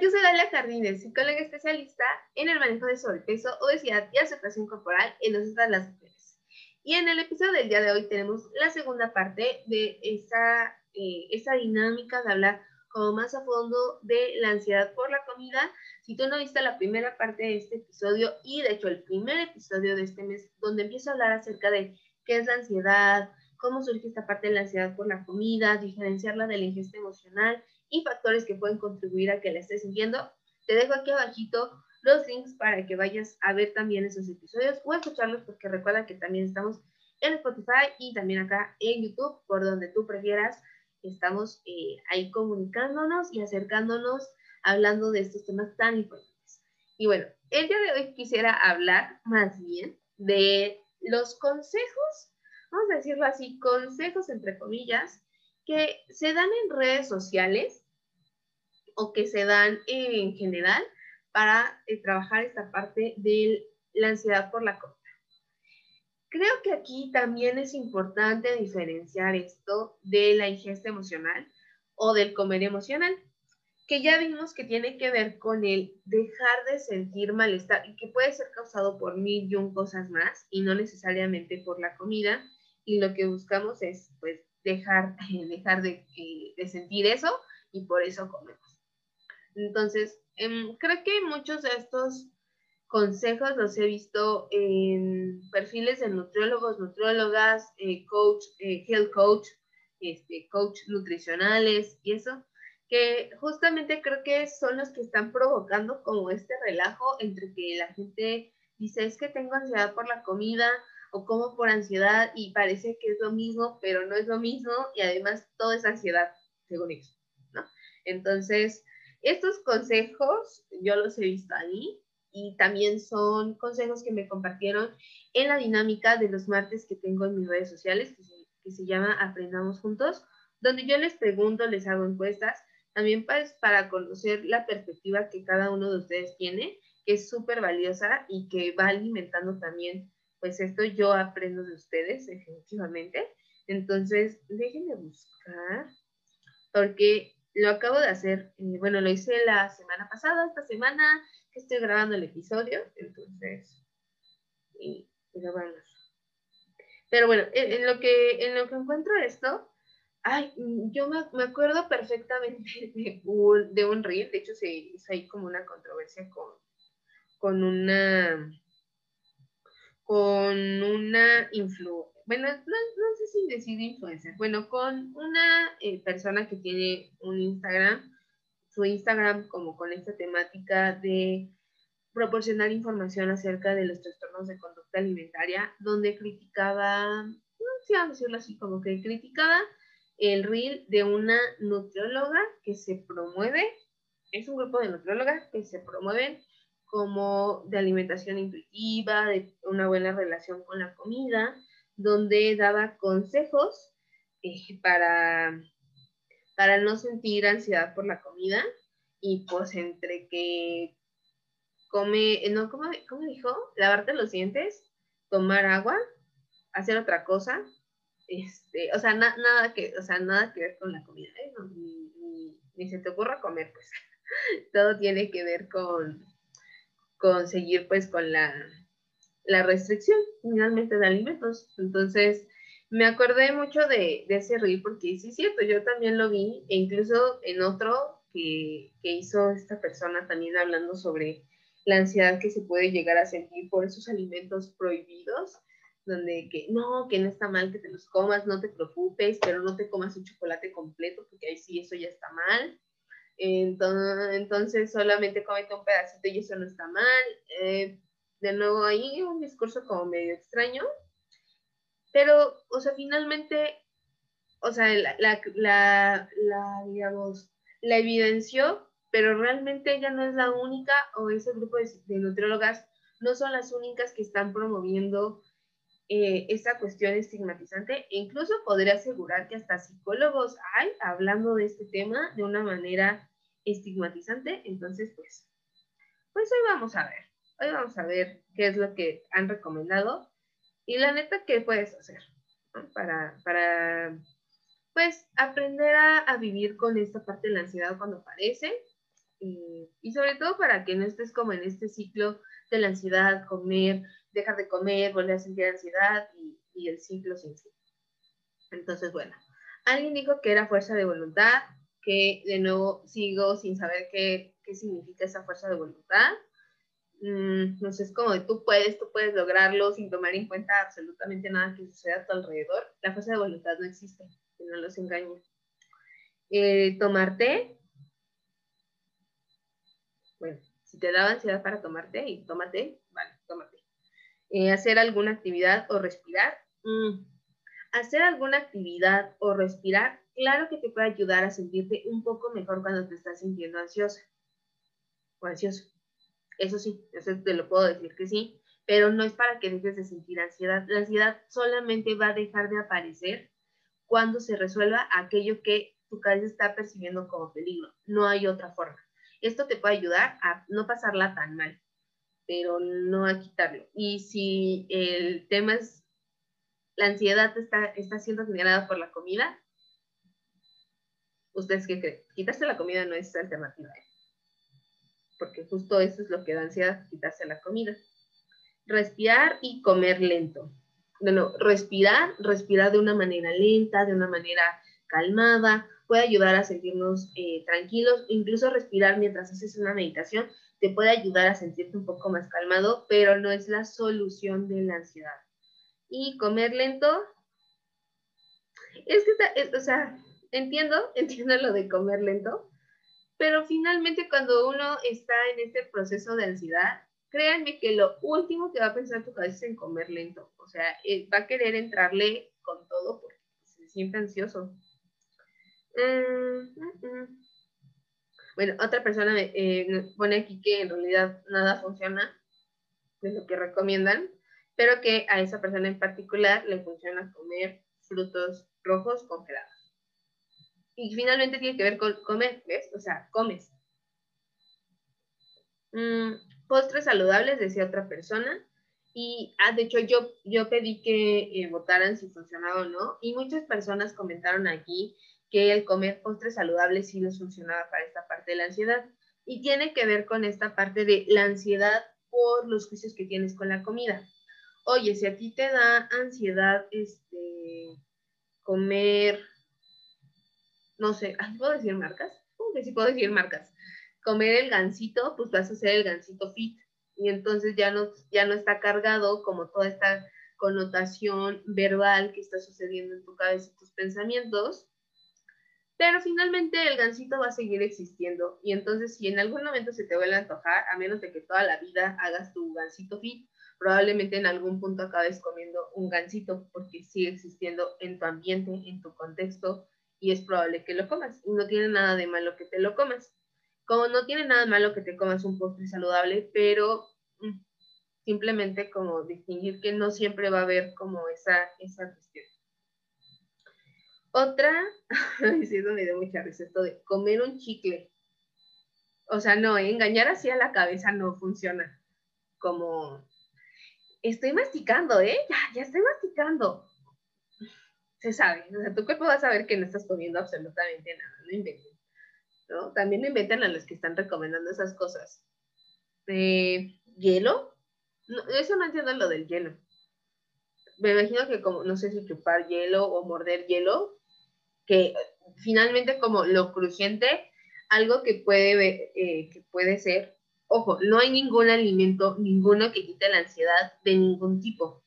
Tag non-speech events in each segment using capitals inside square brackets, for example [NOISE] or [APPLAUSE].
Yo soy Dalia Jardines, psicóloga especialista en el manejo de sobrepeso, obesidad y aceptación corporal en nosotras las mujeres. Y en el episodio del día de hoy tenemos la segunda parte de esa, eh, esa dinámica de hablar como más a fondo de la ansiedad por la comida. Si tú no viste la primera parte de este episodio y de hecho el primer episodio de este mes, donde empiezo a hablar acerca de qué es la ansiedad, cómo surge esta parte de la ansiedad por la comida, diferenciarla de la ingesta emocional y factores que pueden contribuir a que la estés sintiendo, te dejo aquí abajito los links para que vayas a ver también esos episodios o a escucharlos porque recuerda que también estamos en Spotify y también acá en YouTube, por donde tú prefieras estamos eh, ahí comunicándonos y acercándonos hablando de estos temas tan importantes. Y bueno, el día de hoy quisiera hablar más bien de los consejos, vamos a decirlo así, consejos entre comillas, que se dan en redes sociales o que se dan en general para eh, trabajar esta parte de la ansiedad por la comida. Creo que aquí también es importante diferenciar esto de la ingesta emocional o del comer emocional, que ya vimos que tiene que ver con el dejar de sentir malestar y que puede ser causado por mil y un cosas más y no necesariamente por la comida. Y lo que buscamos es pues dejar, [LAUGHS] dejar de, eh, de sentir eso y por eso comemos. Entonces, em, creo que muchos de estos consejos los he visto en perfiles de nutriólogos, nutriólogas, eh, coach, eh, health coach, este, coach nutricionales y eso, que justamente creo que son los que están provocando como este relajo entre que la gente dice es que tengo ansiedad por la comida o como por ansiedad y parece que es lo mismo, pero no es lo mismo y además todo es ansiedad, según eso, ¿no? Entonces, estos consejos yo los he visto ahí y también son consejos que me compartieron en la dinámica de los martes que tengo en mis redes sociales, que se, llama Aprendamos Juntos, donde yo les pregunto, les hago encuestas, también pues, para conocer la perspectiva que cada uno de ustedes tiene, que es súper valiosa y que va alimentando también, pues esto yo aprendo de ustedes, definitivamente. Entonces, déjenme buscar, porque lo acabo de hacer, eh, bueno, lo hice la semana pasada, esta semana estoy grabando el episodio, entonces, y, Pero bueno, en, lo que, en lo que encuentro esto, ay, yo me, acuerdo perfectamente [LAUGHS] de un, de un reel, de hecho se hizo ahí como una controversia con, con una, con una influ, bueno, no, sé si decir influencer, bueno, con una eh, persona que tiene un Instagram su Instagram como con esta temática de proporcionar información acerca de los trastornos de conducta alimentaria, donde criticaba, no sé a decirlo así, como que criticaba el reel de una nutrióloga que se promueve, es un grupo de nutriólogas que se promueven como de alimentación intuitiva, de una buena relación con la comida, donde daba consejos eh, para para no sentir ansiedad por la comida y pues entre que come, no, ¿cómo, dijo? Lavarte los dientes, tomar agua, hacer otra cosa, este, o sea, nada que, o sea, nada que ver con la comida, ¿eh? ni, se te ocurra comer, pues, [LAUGHS] todo tiene que ver con, con seguir, pues, con la, la restricción, finalmente, de alimentos, entonces, me acordé mucho de, ese reel porque sí es cierto, yo también lo vi, e incluso en otro que, hizo esta persona también hablando sobre la ansiedad que se puede llegar a sentir por esos alimentos prohibidos, donde que no, que no está mal que te los comas, no te preocupes, pero no te comas un chocolate completo, porque ahí sí eso ya está mal. Entonces, entonces solamente comete un pedacito y eso no está mal. Eh, de nuevo ahí un discurso como medio extraño, pero, o sea, finalmente, o sea, la, la, la, digamos, la evidenció, pero realmente ella no es la única, o ese grupo de, nutriólogas no son las únicas que están promoviendo eh, esta cuestión estigmatizante. E incluso podría asegurar que hasta psicólogos hay hablando de este tema de una manera estigmatizante. Entonces, pues, pues hoy vamos a ver. Hoy vamos a ver qué es lo que han recomendado y la neta, ¿qué puedes hacer? Para, para, pues, aprender a, vivir con esta parte de la ansiedad cuando aparece. y sobre todo para que no estés como en este ciclo de la ansiedad, comer, dejar de comer, volver a sentir ansiedad y, y el ciclo sin fin. Entonces, bueno, alguien dijo que era fuerza de voluntad, que de nuevo sigo sin saber qué, qué significa esa fuerza de voluntad. Mm, no sé, es como tú puedes, tú puedes lograrlo sin tomar en cuenta absolutamente nada que suceda a tu alrededor. La fuerza de voluntad no existe, que no los engañe. Eh, tomarte, bueno, si te da ansiedad para tomarte y tómate, vale, tómate. Eh, hacer alguna actividad o respirar. Mm, hacer alguna actividad o respirar, claro que te puede ayudar a sentirte un poco mejor cuando te estás sintiendo ansiosa o ansioso. Eso sí, eso te lo puedo decir que sí, pero no es para que dejes de sentir ansiedad. La ansiedad solamente va a dejar de aparecer cuando se resuelva aquello que tu cabeza está percibiendo como peligro. No hay otra forma. Esto te puede ayudar a no pasarla tan mal, pero no a quitarlo. Y si el tema es la ansiedad está, está siendo generada por la comida, ¿ustedes qué creen? Quitarse la comida no es alternativa, ¿eh? Porque justo eso es lo que da ansiedad, quitarse la comida. Respirar y comer lento. Bueno, respirar, respirar de una manera lenta, de una manera calmada, puede ayudar a sentirnos eh, tranquilos, incluso respirar mientras haces una meditación te puede ayudar a sentirte un poco más calmado, pero no es la solución de la ansiedad. Y comer lento, es que, o sea, entiendo, [LAUGHS] entiendo lo de comer lento, pero finalmente cuando uno está en este proceso de ansiedad, créanme que lo último que va a pensar tu cabeza es en comer lento. O sea, eh, va a querer entrarle con todo porque se siente ansioso. Mm, mm, mm. Bueno, otra persona eh, pone aquí que en realidad nada funciona de lo que recomiendan, pero que a esa persona en particular le funciona comer frutos rojos congelados. Y finalmente tiene que ver con comer, ¿ves? O sea, comes. postres saludables, decía otra persona. Y, ah, de hecho, yo, yo pedí que eh, votaran si funcionaba o no. Y muchas personas comentaron aquí que el comer postres saludables sí les funcionaba para esta parte de la ansiedad. Y tiene que ver con esta parte de la ansiedad por los juicios que tienes con la comida. Oye, si a ti te da ansiedad este, comer, no sé, [LAUGHS] ¿puedo decir marcas? ¿Cómo sí puedo decir marcas? Comer el gansito, pues vas a hacer el gansito fit. Y entonces ya no, ya no está cargado como toda esta connotación verbal que está sucediendo en tu cabeza y tus pensamientos pero finalmente el gansito va a seguir existiendo. Y entonces, si en algún momento se te vuelve a antojar, a menos de que toda la vida hagas tu gansito fit, probablemente en algún punto acabes comiendo un gansito porque sigue existiendo en tu ambiente, en tu contexto, y es probable que lo comas. Y no tiene nada de malo que te lo comas. Como no tiene nada de malo que te comas un postre saludable, pero mm, simplemente como distinguir que no siempre va a haber como esa, esa cuestión. Otra, [LAUGHS] sí, me dio mucha risa, esto de comer un chicle. O sea, no, engañar así a la cabeza no funciona. Como, estoy masticando, ¿eh? Ya, ya estoy masticando. Se sabe, o sea, tu cuerpo va a saber que no estás comiendo absolutamente nada, no inventen. ¿no? También no inventen a los que están recomendando esas cosas. ¿Hielo? eso no entiendo lo del hielo. Me imagino que como, no sé si chupar hielo o morder hielo, que finalmente como lo crujiente, algo que puede, eh, que puede ser, ojo, no hay ningún alimento, ninguno que quite la ansiedad de ningún tipo,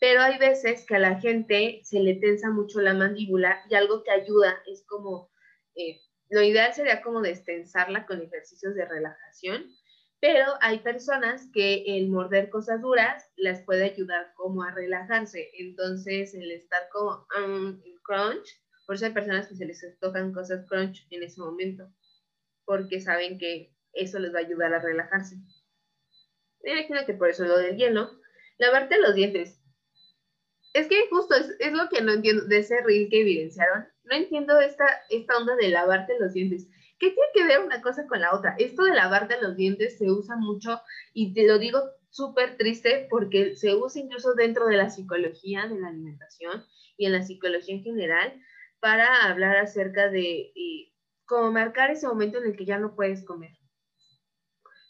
pero hay veces que a la gente se le tensa mucho la mandíbula y algo que ayuda es como, eh, lo ideal sería como destensarla con ejercicios de relajación, pero hay personas que el morder cosas duras las puede ayudar como a relajarse, entonces el estar como um, crunch por eso hay personas que se les tocan cosas crunch en ese momento, porque saben que eso les va a ayudar a relajarse. Me imagino que por eso lo del hielo. Lavarte los dientes. Es que justo es, lo que no entiendo de ese reel que evidenciaron. No entiendo esta, esta onda de lavarte los dientes. ¿Qué tiene que ver una cosa con la otra? Esto de lavarte los dientes se usa mucho y te lo digo súper triste porque se usa incluso dentro de la psicología de la alimentación y en la psicología en general para hablar acerca de eh, cómo marcar ese momento en el que ya no puedes comer.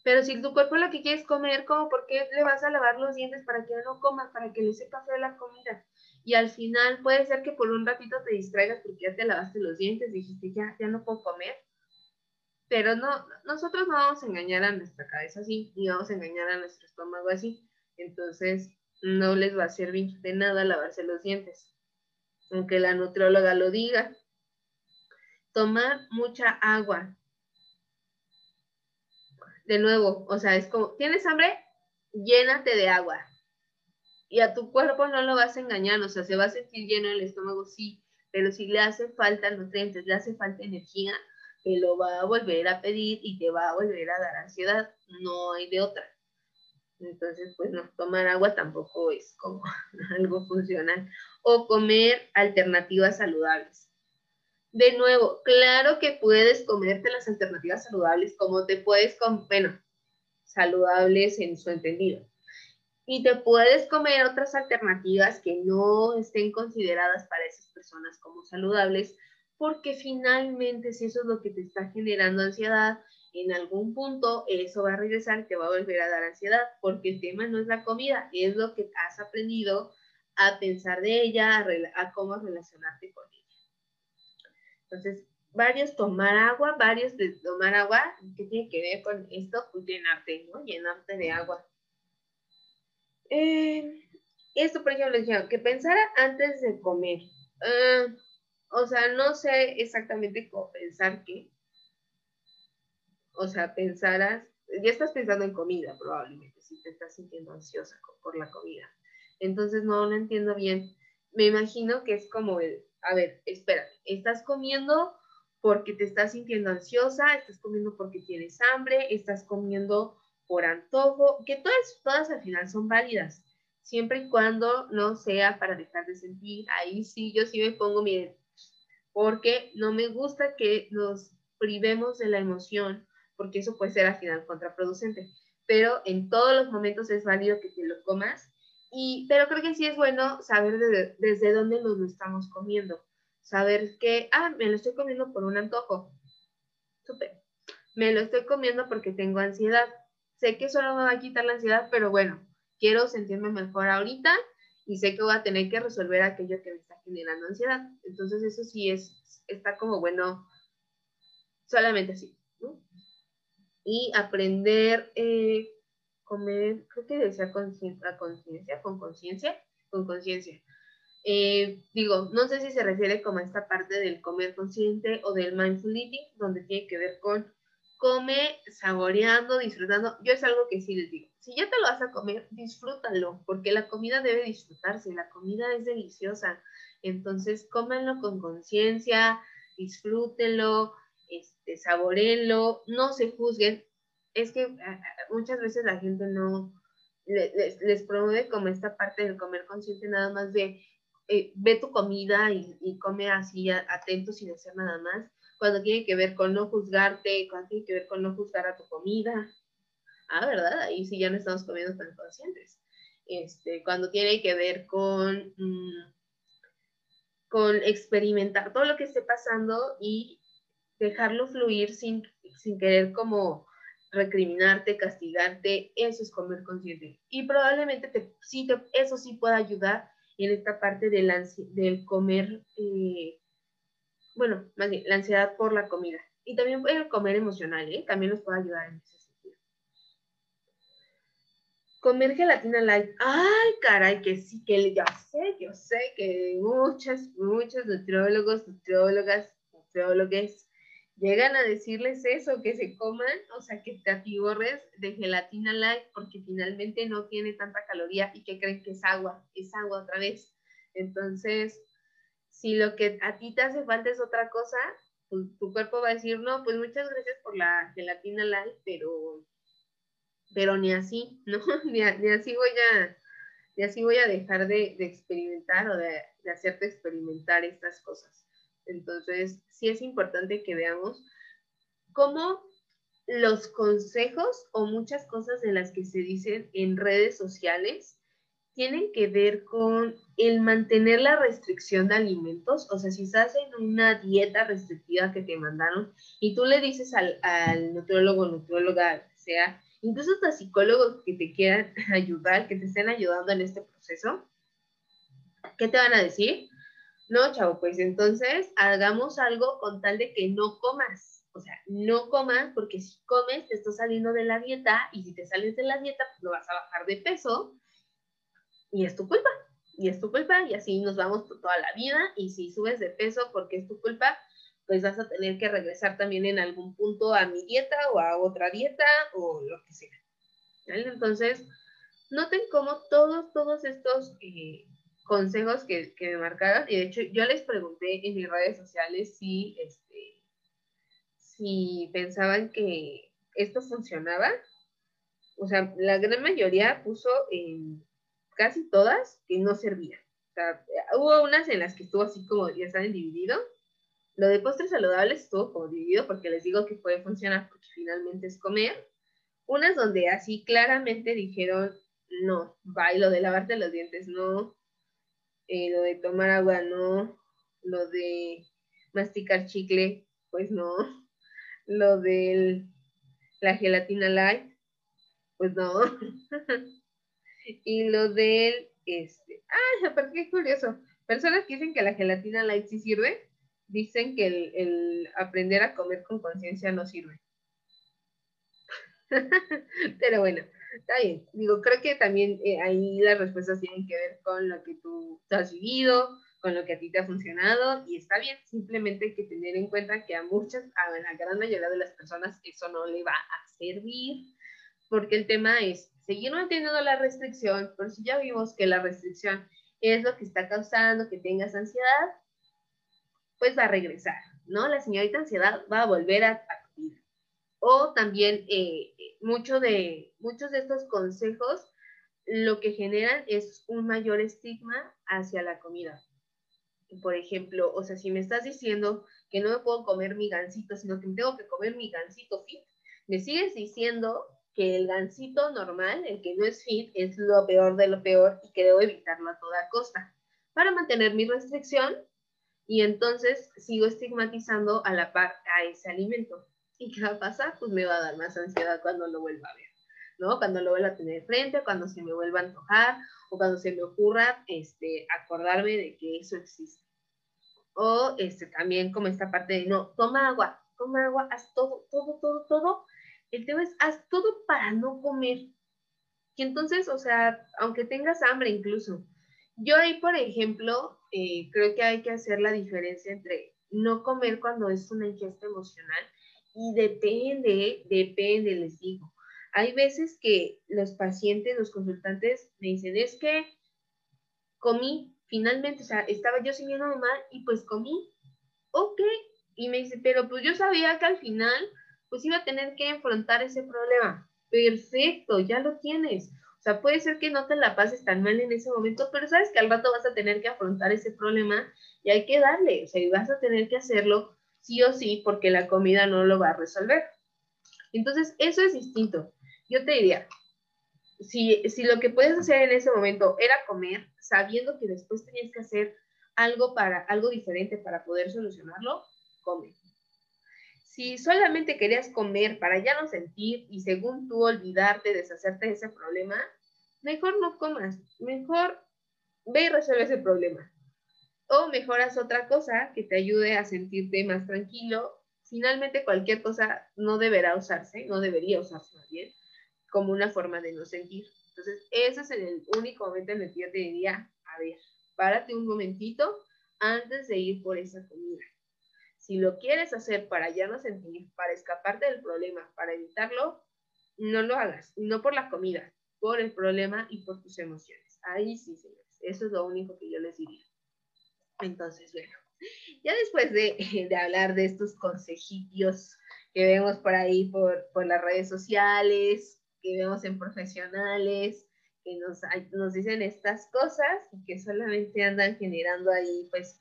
Pero si tu cuerpo lo que quieres comer, ¿cómo? ¿Por qué le vas a lavar los dientes para que no comas, para que le sepa feo la comida? Y al final puede ser que por un ratito te distraigas porque ya te lavaste los dientes, dijiste, ya, ya no puedo comer. Pero no, nosotros no vamos a engañar a nuestra cabeza así, ni vamos a engañar a nuestro estómago así. Entonces, no les va a servir de nada lavarse los dientes. Aunque la nutrióloga lo diga. Tomar mucha agua de nuevo, o sea, es como, ¿tienes hambre? Llénate de agua. Y a tu cuerpo no lo vas a engañar, o sea, se va a sentir lleno el estómago, sí, pero si le hace falta nutrientes, le hace falta energía, te lo va a volver a pedir y te va a volver a dar ansiedad, no hay de otra. Entonces, pues no, tomar agua tampoco es como [LAUGHS] algo funcional. O comer alternativas saludables. De nuevo, claro que puedes comerte las alternativas saludables como te puedes comer, bueno, saludables en su entendido. Y te puedes comer otras alternativas que no estén consideradas para esas personas como saludables, porque finalmente si eso es lo que te está generando ansiedad, en algún punto eso va a regresar te va a volver a dar ansiedad, porque el tema no es la comida, es lo que has aprendido a pensar de ella, a, a cómo relacionarte con ella. Entonces, varios tomar agua, varios de tomar agua, ¿qué tiene que ver con esto? Pues llenarte, ¿no? Llenarte de agua. Eh, esto, por ejemplo, decía, que pensara antes de comer. Ah, o sea, no sé exactamente cómo pensar qué. O sea, pensaras, ya estás pensando en comida probablemente, si te estás sintiendo ansiosa por la comida. Entonces no lo entiendo bien. Me imagino que es como el, a ver, espera, estás comiendo porque te estás sintiendo ansiosa, estás comiendo porque tienes hambre, estás comiendo por antojo, que todas, todas al final son válidas, siempre y cuando no sea para dejar de sentir. Ahí sí, yo sí me pongo bien, porque no me gusta que nos privemos de la emoción, porque eso puede ser al final contraproducente. Pero en todos los momentos es válido que te lo comas y, pero creo que sí es bueno saber desde dónde nos lo estamos comiendo. Saber que, ah, me lo estoy comiendo por un antojo. Súper. Me lo estoy comiendo porque tengo ansiedad. Sé que eso no me va a quitar la ansiedad, pero bueno, quiero sentirme mejor ahorita y sé que voy a tener que resolver aquello que me está generando ansiedad. Entonces eso sí es, está como bueno, solamente así. Y aprender eh, comer, creo que decía conciencia, con conciencia, con conciencia. Eh, digo, no sé si se refiere como a esta parte del comer consciente o del mindful eating, donde tiene que ver con come saboreando, disfrutando. Yo es algo que sí les digo. Si ya te lo vas a comer, disfrútalo, porque la comida debe disfrutarse, la comida es deliciosa. Entonces, cómanlo con conciencia, disfrútenlo, este, saborenlo, no se juzguen es que muchas veces la gente no les, promueve como esta parte del comer consciente nada más de eh, ve tu comida y, come así atento sin hacer nada más, cuando tiene que ver con no juzgarte, cuando tiene que ver con no juzgar a tu comida. Ah, ¿verdad? Ahí sí ya no estamos comiendo tan conscientes. Este, cuando tiene que ver con, mm, con experimentar todo lo que esté pasando y dejarlo fluir sin, sin querer como recriminarte, castigarte, eso es comer consciente. Y probablemente te, sí eso sí pueda ayudar en esta parte del, del comer, eh, bueno, más bien, la ansiedad por la comida. Y también el comer emocional, ¿eh? también nos puede ayudar en ese sentido. Comer gelatina light. Ay, caray, que sí, que ya sé, yo sé que muchas, muchos nutriólogos, nutriólogas, nutriólogos llegan a decirles eso, que se coman, o sea, que te atiborres de gelatina light porque finalmente no tiene tanta caloría y que creen que es agua, es agua otra vez. Entonces, si lo que a ti te hace falta es otra cosa, pues, tu cuerpo va a decir, no, pues muchas gracias por la gelatina light, pero, pero ni así, ¿no? [LAUGHS] Ni, así voy a, ni así voy a dejar de, experimentar o de, de hacerte experimentar estas cosas. Entonces, sí es importante que veamos cómo los consejos o muchas cosas de las que se dicen en redes sociales tienen que ver con el mantener la restricción de alimentos. O sea, si estás en una dieta restrictiva que te mandaron y tú le dices al, al nutriólogo nutrióloga, sea, incluso hasta psicólogos que te quieran [LAUGHS] ayudar, que te estén ayudando en este proceso, ¿qué te van a decir? No, chavo, pues entonces hagamos algo con tal de que no comas. O sea, no comas porque si comes te estás saliendo de la dieta y si te sales de la dieta pues no vas a bajar de peso y es tu culpa. Y es tu culpa y así nos vamos toda la vida y si subes de peso porque es tu culpa, pues vas a tener que regresar también en algún punto a mi dieta o a otra dieta o lo que sea. Entonces, noten cómo todos, todos estos eh, consejos que, que, me marcaron, y de hecho yo les pregunté en mis redes sociales si, este, si pensaban que esto funcionaba. O sea, la gran mayoría puso en casi todas que no servían. O sea, hubo unas en las que estuvo así como ya están dividido lo de postres saludables estuvo como dividido porque les digo que puede funcionar porque finalmente es comer. Unas donde así claramente dijeron, no, va, y lo de lavarte los dientes, no, eh, lo de tomar agua, no, lo de masticar chicle, pues no, lo de la gelatina light, pues no, [LAUGHS] y lo del, este, ah, aparte qué curioso, personas que dicen que la gelatina light sí sirve, dicen que el, aprender a comer con conciencia no sirve. [LAUGHS] Pero bueno, está bien. Digo, creo que también eh, ahí las respuestas tienen que ver con lo que tú has vivido, con lo que a ti te ha funcionado y está bien. Simplemente hay que tener en cuenta que a muchas, a la gran mayoría de las personas eso no le va a servir porque el tema es seguir manteniendo la restricción, pero si ya vimos que la restricción es lo que está causando que tengas ansiedad, pues va a regresar, ¿no? La señorita ansiedad va a volver a, acudir. O también eh, de, muchos de estos consejos lo que generan es un mayor estigma hacia la comida. Por ejemplo, o sea, si me estás diciendo que no me puedo comer mi gansito, sino que tengo que comer mi gansito fit, me sigues diciendo que el gansito normal, el que no es fit, es lo peor de lo peor y que debo evitarlo a toda costa. Para mantener mi restricción, y entonces sigo estigmatizando a la par a ese alimento. ¿Y qué va a pasar? Pues me va a dar más ansiedad cuando lo vuelva a ver, ¿no? Cuando lo vuelva a tener frente, cuando se me vuelva a antojar o cuando se me ocurra este, acordarme de que eso existe. O este, también como esta parte de, no, toma agua, toma agua, haz todo, todo, todo, todo. El tema es, haz todo para no comer. Y entonces, o sea, aunque tengas hambre incluso, yo ahí, por ejemplo, eh, creo que hay que hacer la diferencia entre no comer cuando es una ingesta emocional y depende, depende, les digo. Hay veces que los pacientes, los consultantes me dicen, es que comí, finalmente, o sea, estaba yo sintiendo mal y pues comí, ok, y me dice, pero pues yo sabía que al final, pues iba a tener que enfrentar ese problema. Perfecto, ya lo tienes. O sea, puede ser que no te la pases tan mal en ese momento, pero sabes que al rato vas a tener que afrontar ese problema y hay que darle, o sea, y vas a tener que hacerlo sí o sí porque la comida no lo va a resolver. Entonces, eso es distinto. Yo te diría, si, si lo que puedes hacer en ese momento era comer, sabiendo que después tenías que hacer algo para algo diferente para poder solucionarlo, come. Si solamente querías comer para ya no sentir y según tú olvidarte, deshacerte de ese problema, mejor no comas, mejor ve y resuelve ese problema. O mejoras otra cosa que te ayude a sentirte más tranquilo. Finalmente cualquier cosa no deberá usarse, no debería usarse más bien, como una forma de no sentir. Entonces, ese es el único momento en el que yo te diría, a ver, párate un momentito antes de ir por esa comida. Si lo quieres hacer para ya no sentir, para escaparte del problema, para evitarlo, no lo hagas. No por la comida, por el problema y por tus emociones. Ahí sí, señores. Eso es lo único que yo les diría. Entonces, bueno, ya después de, [LAUGHS] de hablar de estos consejillos que vemos por ahí por, por, las redes sociales, que vemos en profesionales, que nos, nos dicen estas cosas y que solamente andan generando ahí, pues,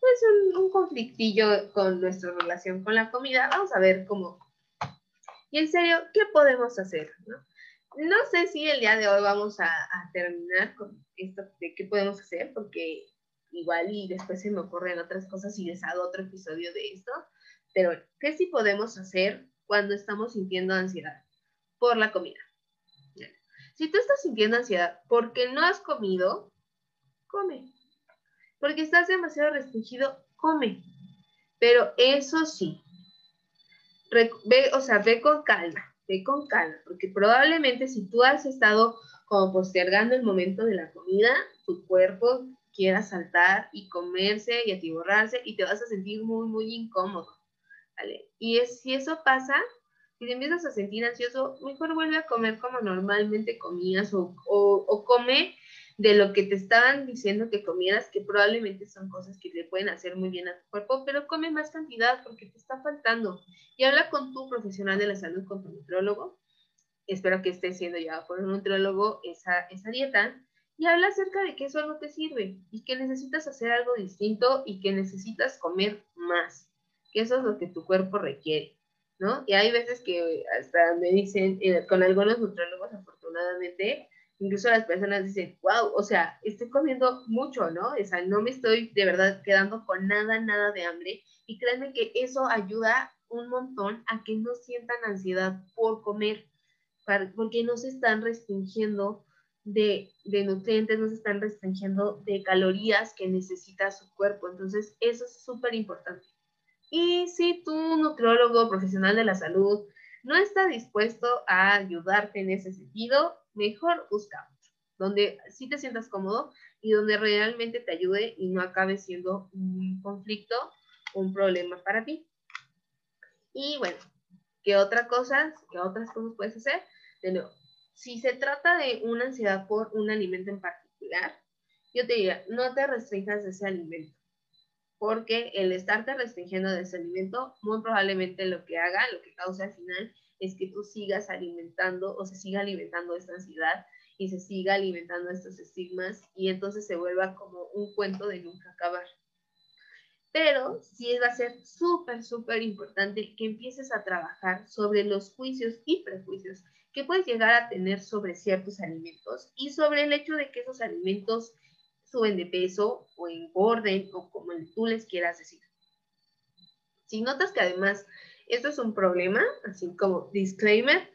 pues un, un conflictillo con nuestra relación con la comida. Vamos a ver cómo. Y en serio, ¿qué podemos hacer? No, no sé si el día de hoy vamos a, a, terminar con esto de qué podemos hacer, porque igual y después se me ocurren otras cosas y les hago otro episodio de esto. Pero, ¿qué sí podemos hacer cuando estamos sintiendo ansiedad? por la comida. Si tú estás sintiendo ansiedad porque no has comido, come. Porque estás demasiado restringido, come. Pero eso sí, ve, o sea, ve con calma, ve con calma, porque probablemente si tú has estado como postergando el momento de la comida, tu cuerpo quiera saltar y comerse y atiborrarse y te vas a sentir muy, muy incómodo. ¿vale? Y es, si eso pasa, si te empiezas a sentir ansioso, mejor vuelve a comer como normalmente comías o, o, come de lo que te estaban diciendo que comieras, que probablemente son cosas que te pueden hacer muy bien a tu cuerpo, pero come más cantidad porque te está faltando. Y habla con tu profesional de la salud, con tu nutrólogo. Espero que esté siendo llevado por un nutrólogo esa, esa dieta y habla acerca de que eso no te sirve y que necesitas hacer algo distinto y que necesitas comer más, que eso es lo que tu cuerpo requiere, ¿no? Y hay veces que hasta me dicen, eh, con algunos nutriólogos afortunadamente, incluso las personas dicen, wow, o sea, estoy comiendo mucho, ¿no? O sea, no me estoy de verdad quedando con nada, nada de hambre. Y créanme que eso ayuda un montón a que no sientan ansiedad por comer, porque no se están restringiendo de, nutrientes, no se están restringiendo de calorías que necesita su cuerpo. Entonces, eso es súper importante. Y si tu nutriólogo profesional de la salud no está dispuesto a ayudarte en ese sentido, mejor busca donde sí te sientas cómodo y donde realmente te ayude y no acabe siendo un conflicto, un problema para ti. Y bueno, ¿qué otra cosa, qué otras cosas puedes hacer? De nuevo, si se trata de una ansiedad por un alimento en particular, yo te diría, no te restringas de ese alimento, porque el estarte restringiendo de ese alimento, muy probablemente lo que haga, lo que causa al final, es que tú sigas alimentando o se siga alimentando esta ansiedad y se siga alimentando estos estigmas y entonces se vuelva como un cuento de nunca acabar. Pero sí va a ser súper, súper importante que empieces a trabajar sobre los juicios y prejuicios que puedes llegar a tener sobre ciertos alimentos y sobre el hecho de que esos alimentos suben de peso o engorden o como tú les quieras decir. Si notas que además esto es un problema, así como disclaimer,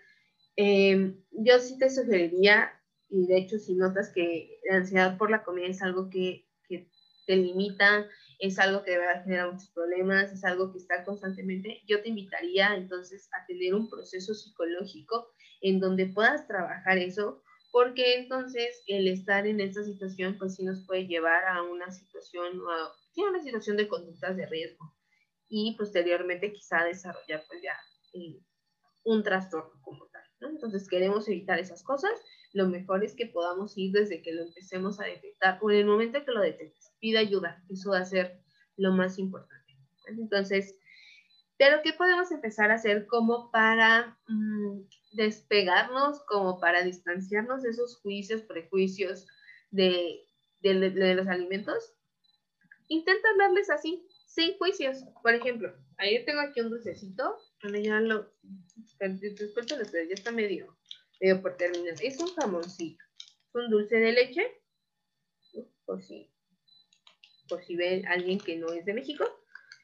em, yo sí te sugeriría, y de hecho si notas que la ansiedad por la comida es algo que, que te limita, es algo que va a generar muchos problemas, es algo que está constantemente, yo te invitaría entonces a tener un proceso psicológico en donde puedas trabajar eso, porque entonces el estar en esta situación pues sí nos puede llevar a una situación, a, una situación de conductas de riesgo y posteriormente quizá desarrollar pues ya eh, un trastorno como tal. ¿no? Entonces queremos evitar esas cosas. Lo mejor es que podamos ir desde que lo empecemos a detectar o en el momento que lo detectes. Pida ayuda. Eso va a ser lo más importante. Entonces, pero ¿qué podemos empezar a hacer como para mm, despegarnos, como para distanciarnos de esos juicios, prejuicios de, los alimentos? Intenta hablarles así, sin juicios. Por ejemplo, ahí tengo aquí un dulcecito, donde ya lo, pero ya está medio, medio por terminar. Es un jamoncito, es un dulce de leche, por si, ven alguien que no es de México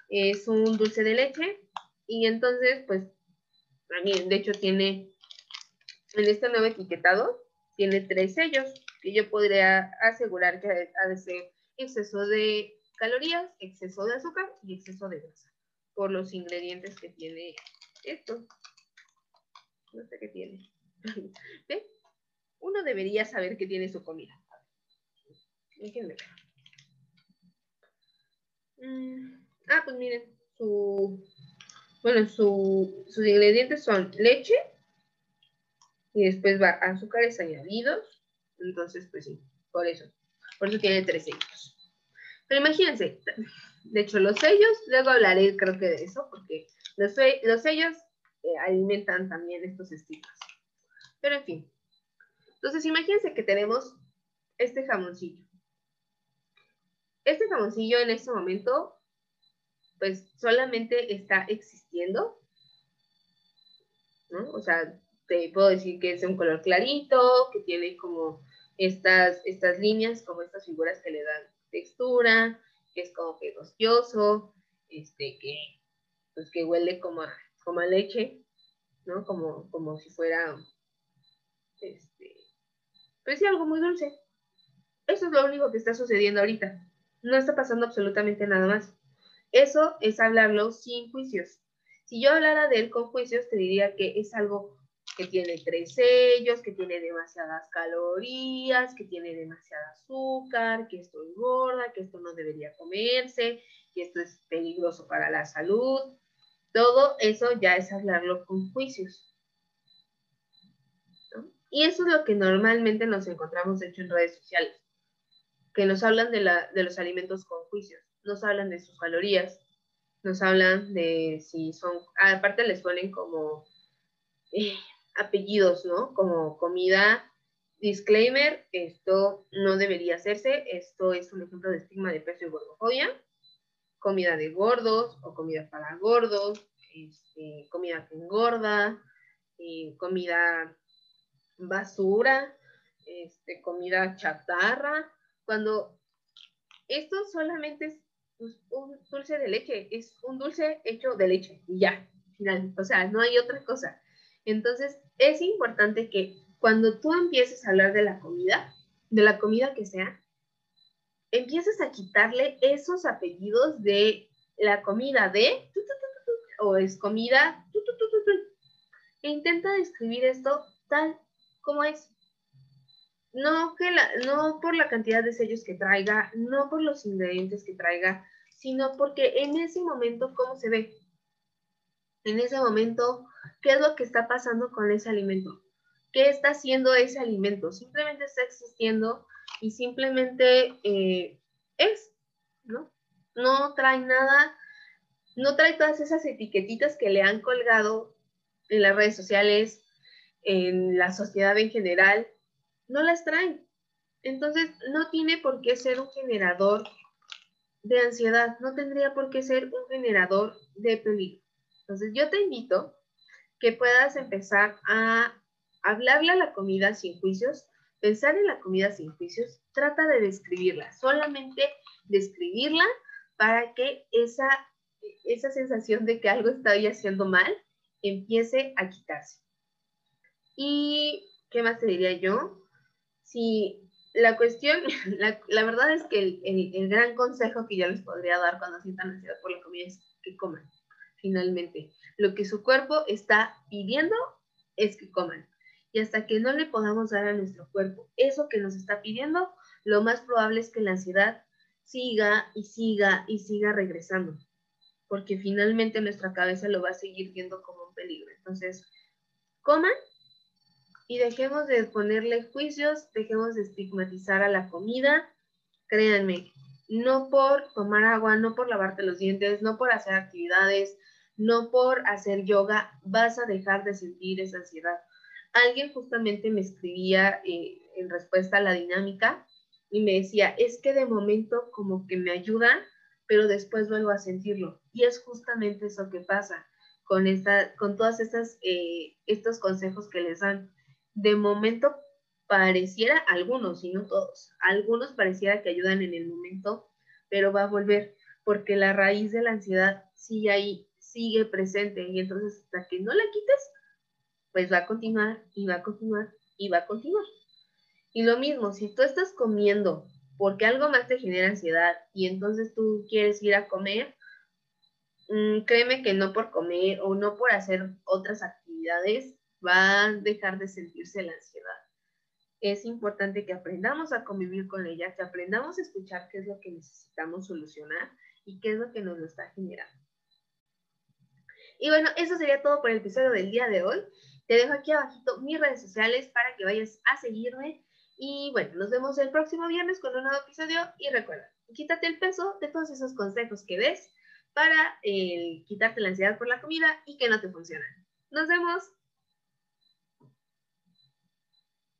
es un dulce de leche y entonces pues también de hecho tiene en este nuevo etiquetado tiene tres sellos que yo podría asegurar que ha de ser exceso de calorías, exceso de azúcar y exceso de grasa por los ingredientes que tiene esto. No sé qué tiene. [LAUGHS] ¿Ve? Uno debería saber qué tiene su comida. Déjenme ver. Mm. Ah, pues miren, su, bueno, sus ingredientes son leche y después va azúcares añadidos. Entonces, pues sí, por eso. Por eso tiene tres sellos. Pero imagínense, de hecho los sellos, luego hablaré creo que de eso, porque los, los sellos eh, alimentan también estos estigmas. Pero en fin. Entonces imagínense que tenemos este jamoncillo. Este jamoncillo en este momento pues solamente está existiendo, ¿no? O sea, te puedo decir que es un color clarito, que tiene como estas, estas líneas, como estas figuras que le dan textura, que es como pegostioso, este, que, pues que huele como a, como a leche, ¿no? Como, como si fuera, este, pues sí, algo muy dulce. Eso es lo único que está sucediendo ahorita. No está pasando absolutamente nada más. Eso es hablarlo sin juicios. Si yo hablara de él con juicios, te diría que es algo que tiene tres sellos, que tiene demasiadas calorías, que tiene demasiado azúcar, que esto engorda, que esto no debería comerse, que esto es peligroso para la salud. Todo eso ya es hablarlo con juicios. Y eso es lo que normalmente nos encontramos hecho en redes sociales, que nos hablan de, de los alimentos con juicios, nos hablan de sus calorías, nos hablan de si son, aparte les ponen como eh, apellidos, ¿no? Como comida, disclaimer, esto no debería hacerse, esto es un ejemplo de estigma de peso y gordofobia, comida de gordos o comida para gordos, este, comida que engorda, comida basura, este, comida chatarra, cuando esto solamente es un dulce de leche, es un dulce hecho de leche y ya, final, o sea, no hay otra cosa. Entonces, es importante que cuando tú empieces a hablar de la comida, de la comida que sea, empieces a quitarle esos apellidos de la comida de o es comida e intenta describir esto tal como es. No, que no por la cantidad de sellos que traiga, no por los ingredientes que traiga, sino porque en ese momento, ¿cómo se ve? En ese momento, ¿qué es lo que está pasando con ese alimento? ¿Qué está haciendo ese alimento? Simplemente está existiendo y simplemente eh, es, ¿no? No trae nada, no trae todas esas etiquetitas que le han colgado en las redes sociales, en la sociedad en general, no las traen. Entonces, no tiene por qué ser un generador de ansiedad, no tendría por qué ser un generador de peligro. Entonces, yo te invito que puedas empezar a hablarle a la comida sin juicios, pensar en la comida sin juicios, trata de describirla, solamente describirla para que esa, esa sensación de que algo está haciendo mal empiece a quitarse. ¿Y qué más te diría yo? Si la cuestión, [LAUGHS] la, verdad es que el, gran consejo que yo les podría dar cuando sientan ansiedad por la comida es que coman, finalmente. Lo que su cuerpo está pidiendo es que coman. Y hasta que no le podamos dar a nuestro cuerpo eso que nos está pidiendo, lo más probable es que la ansiedad siga y siga y siga regresando. Porque finalmente nuestra cabeza lo va a seguir viendo como un peligro. Entonces, coman y dejemos de ponerle juicios, dejemos de estigmatizar a la comida. Créanme, no por tomar agua, no por lavarte los dientes, no por hacer actividades, no por hacer yoga, vas a dejar de sentir esa ansiedad. Alguien justamente me escribía eh, en respuesta a la dinámica y me decía, es que de momento como que me ayuda, pero después vuelvo a sentirlo. Y es justamente eso que pasa con, esta, con estas, eh, estos consejos que les dan de momento pareciera, algunos, y no todos, algunos pareciera que ayudan en el momento, pero va a volver, porque la raíz de la ansiedad sigue ahí, sigue presente, y entonces hasta que no la quites, pues va a continuar y va a continuar y va a continuar. Y lo mismo, si tú estás comiendo porque algo más te genera ansiedad y entonces tú quieres ir a comer, mm, créeme que no por comer o no por hacer otras actividades va a dejar de sentirse la ansiedad. Es importante que aprendamos a convivir con ella, que aprendamos a escuchar qué es lo que necesitamos solucionar y qué es lo que nos lo está generando. Y bueno, eso sería todo por el episodio del día de hoy. Te dejo aquí abajito mis redes sociales para que vayas a seguirme. Y bueno, nos vemos el próximo viernes con un nuevo episodio. Y recuerda, quítate el peso de todos esos consejos que ves para eh, quitarte la ansiedad por la comida y que no te funcionan. Nos vemos.